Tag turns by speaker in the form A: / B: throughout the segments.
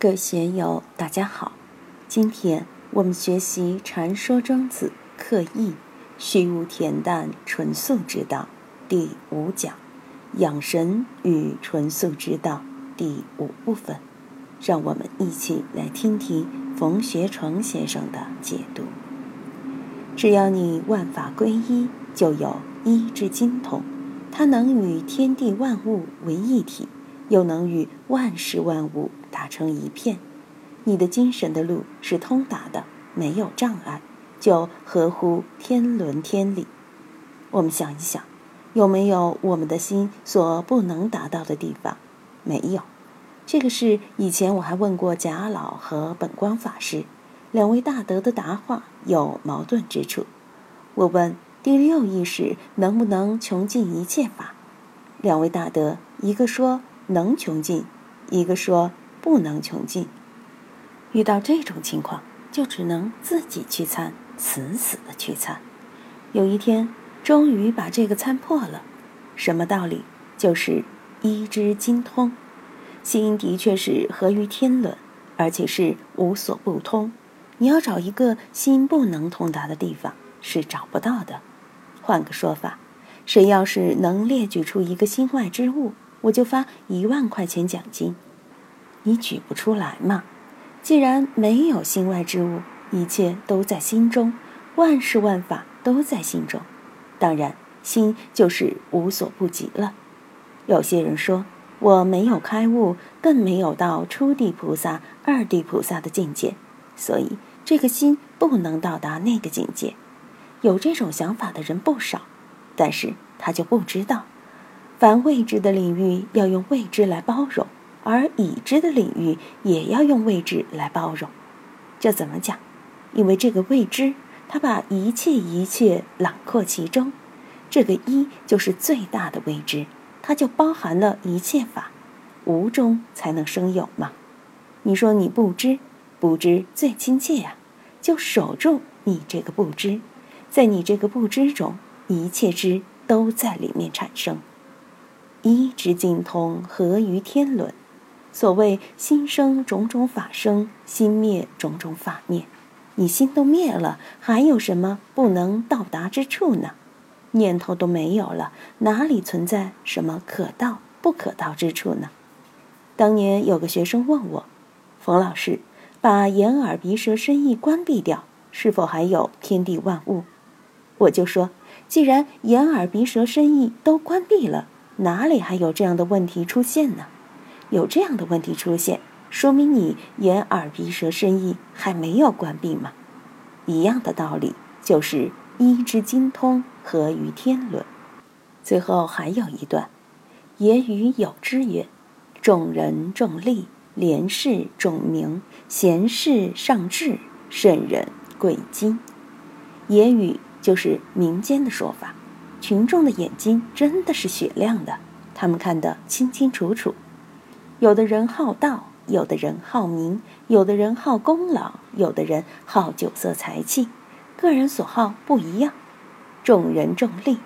A: 各位学友，大家好。今天我们学习《禅说庄子·刻意虚无恬淡纯素之道》第五讲“养神与纯素之道”第五部分。让我们一起来听听冯学成先生的解读。只要你万法归一，就有一之精通，它能与天地万物为一体。又能与万事万物打成一片，你的精神的路是通达的，没有障碍，就合乎天伦天理。我们想一想，有没有我们的心所不能达到的地方？没有。这个是以前我还问过贾老和本光法师两位大德的答话有矛盾之处。我问第六意识能不能穷尽一切法，两位大德一个说。能穷尽，一个说不能穷尽。遇到这种情况，就只能自己去参，死死的去参。有一天，终于把这个参破了。什么道理？就是一之精通。心的确是合于天伦，而且是无所不通。你要找一个心不能通达的地方，是找不到的。换个说法，谁要是能列举出一个心外之物？我就发一万块钱奖金，你举不出来嘛？既然没有心外之物，一切都在心中，万事万法都在心中，当然心就是无所不及了。有些人说我没有开悟，更没有到初地菩萨、二地菩萨的境界，所以这个心不能到达那个境界。有这种想法的人不少，但是他就不知道。凡未知的领域要用未知来包容，而已知的领域也要用未知来包容。这怎么讲？因为这个未知，它把一切一切囊括其中。这个一就是最大的未知，它就包含了一切法。无中才能生有嘛。你说你不知，不知最亲切呀，就守住你这个不知，在你这个不知中，一切知都在里面产生。一之精通，合于天伦。所谓心生种种法生，心灭种种法灭。你心都灭了，还有什么不能到达之处呢？念头都没有了，哪里存在什么可到不可到之处呢？当年有个学生问我：“冯老师，把眼耳鼻舌身意关闭掉，是否还有天地万物？”我就说：“既然眼耳鼻舌身意都关闭了。”哪里还有这样的问题出现呢？有这样的问题出现，说明你眼耳鼻舌身意还没有关闭吗？一样的道理，就是一之精通合于天伦。最后还有一段，也与有之曰：众人重利，廉士重名，贤士尚智，圣人贵精。也与就是民间的说法。群众的眼睛真的是雪亮的，他们看得清清楚楚。有的人好道，有的人好名，有的人好功劳，有的人好酒色财气，个人所好不一样。众人重利，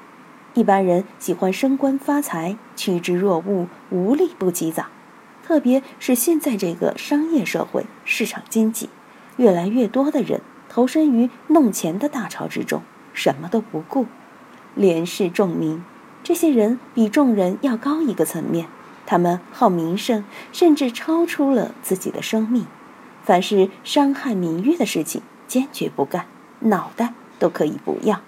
A: 一般人喜欢升官发财，趋之若鹜，无利不起早。特别是现在这个商业社会、市场经济，越来越多的人投身于弄钱的大潮之中，什么都不顾。廉士重名，这些人比众人要高一个层面。他们好名声，甚至超出了自己的生命。凡是伤害名誉的事情，坚决不干，脑袋都可以不要，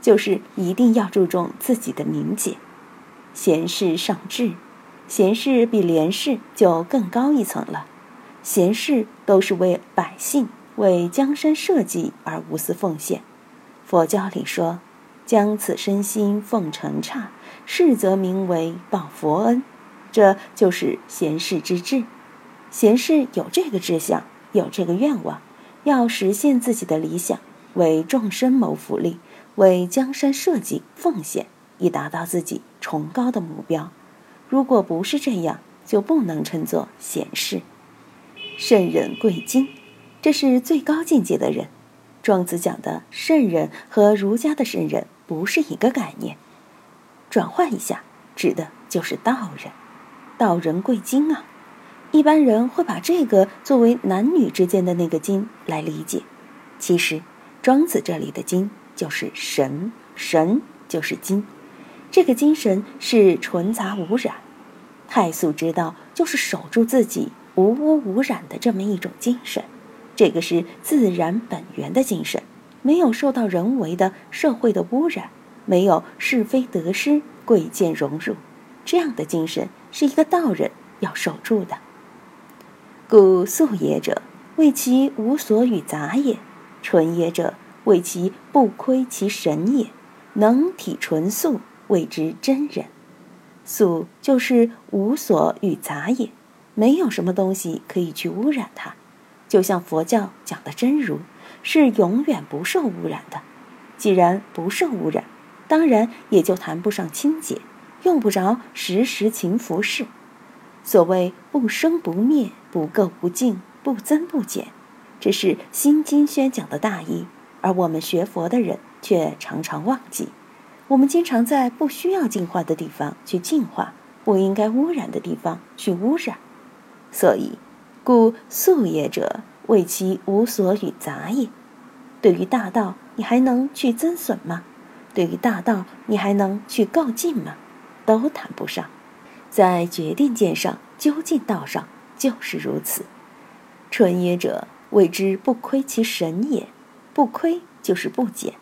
A: 就是一定要注重自己的名节。贤士尚智，贤士比廉士就更高一层了。贤士都是为百姓、为江山社稷而无私奉献。佛教里说。将此身心奉承刹，是则名为报佛恩，这就是贤士之志。贤士有这个志向，有这个愿望，要实现自己的理想，为众生谋福利，为江山社稷奉献，以达到自己崇高的目标。如果不是这样，就不能称作贤士。圣人贵精，这是最高境界的人。庄子讲的圣人和儒家的圣人。不是一个概念，转换一下，指的就是道人。道人贵精啊，一般人会把这个作为男女之间的那个精来理解，其实庄子这里的精就是神，神就是精，这个精神是纯杂无染。太素之道就是守住自己无污无染的这么一种精神，这个是自然本源的精神，没有受到人为的社会的污染，没有是非得失、贵贱荣辱，这样的精神是一个道人要守住的。故素也者，谓其无所与杂也；纯也者，谓其不亏其神也。能体纯素，谓之真人。素就是无所与杂也，没有什么东西可以去污染它。就像佛教讲的真如，是永远不受污染的。既然不受污染，当然也就谈不上清洁，用不着时时勤拂拭。所谓不生不灭。不垢不净，不增不减，这是《心经》宣讲的大意，而我们学佛的人却常常忘记。我们经常在不需要净化的地方去净化，不应该污染的地方去污染。所以，故素也者，谓其无所与杂也。对于大道，你还能去增损吗？对于大道，你还能去告进吗？都谈不上。在决定见上，究竟道上。就是如此，纯也者谓之不亏其神也，不亏就是不减。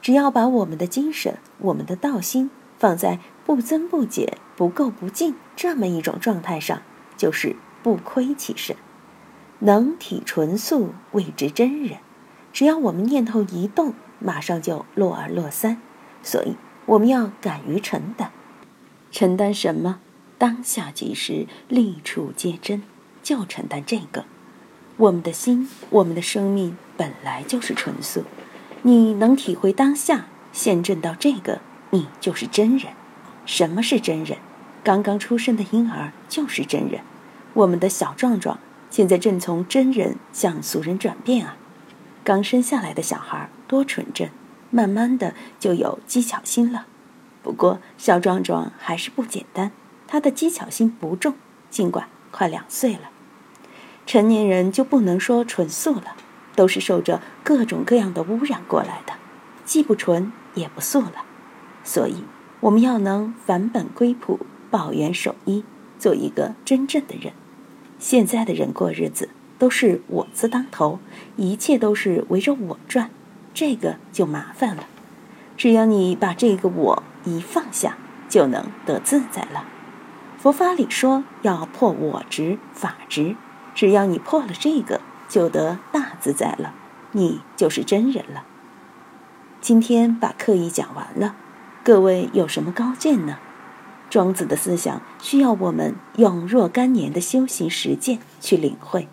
A: 只要把我们的精神、我们的道心放在不增不减、不垢不净这么一种状态上，就是不亏其神。能体纯素，谓之真人。只要我们念头一动，马上就落二落三。所以我们要敢于承担，承担什么？当下即时，立处皆真。就承担这个，我们的心，我们的生命本来就是纯素。你能体会当下，现证到这个，你就是真人。什么是真人？刚刚出生的婴儿就是真人。我们的小壮壮现在正从真人向俗人转变啊。刚生下来的小孩多纯真，慢慢的就有技巧心了。不过小壮壮还是不简单，他的技巧心不重，尽管快两岁了。成年人就不能说纯素了，都是受着各种各样的污染过来的，既不纯也不素了。所以我们要能返本归朴，保元守一，做一个真正的人。现在的人过日子都是我字当头，一切都是围着我转，这个就麻烦了。只要你把这个我一放下，就能得自在了。佛法里说要破我执、法执。只要你破了这个，就得大自在了，你就是真人了。今天把课已讲完了，各位有什么高见呢？庄子的思想需要我们用若干年的修行实践去领会。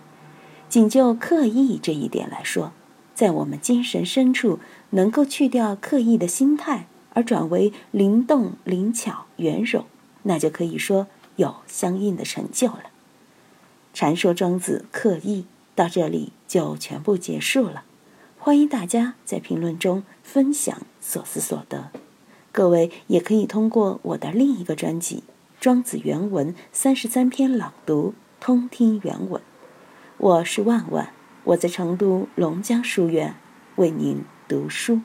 A: 仅就刻意这一点来说，在我们精神深处能够去掉刻意的心态，而转为灵动、灵巧、圆融，那就可以说有相应的成就了。禅说庄子刻意到这里就全部结束了，欢迎大家在评论中分享所思所得。各位也可以通过我的另一个专辑《庄子原文三十三篇朗读》通听原文。我是万万，我在成都龙江书院为您读书。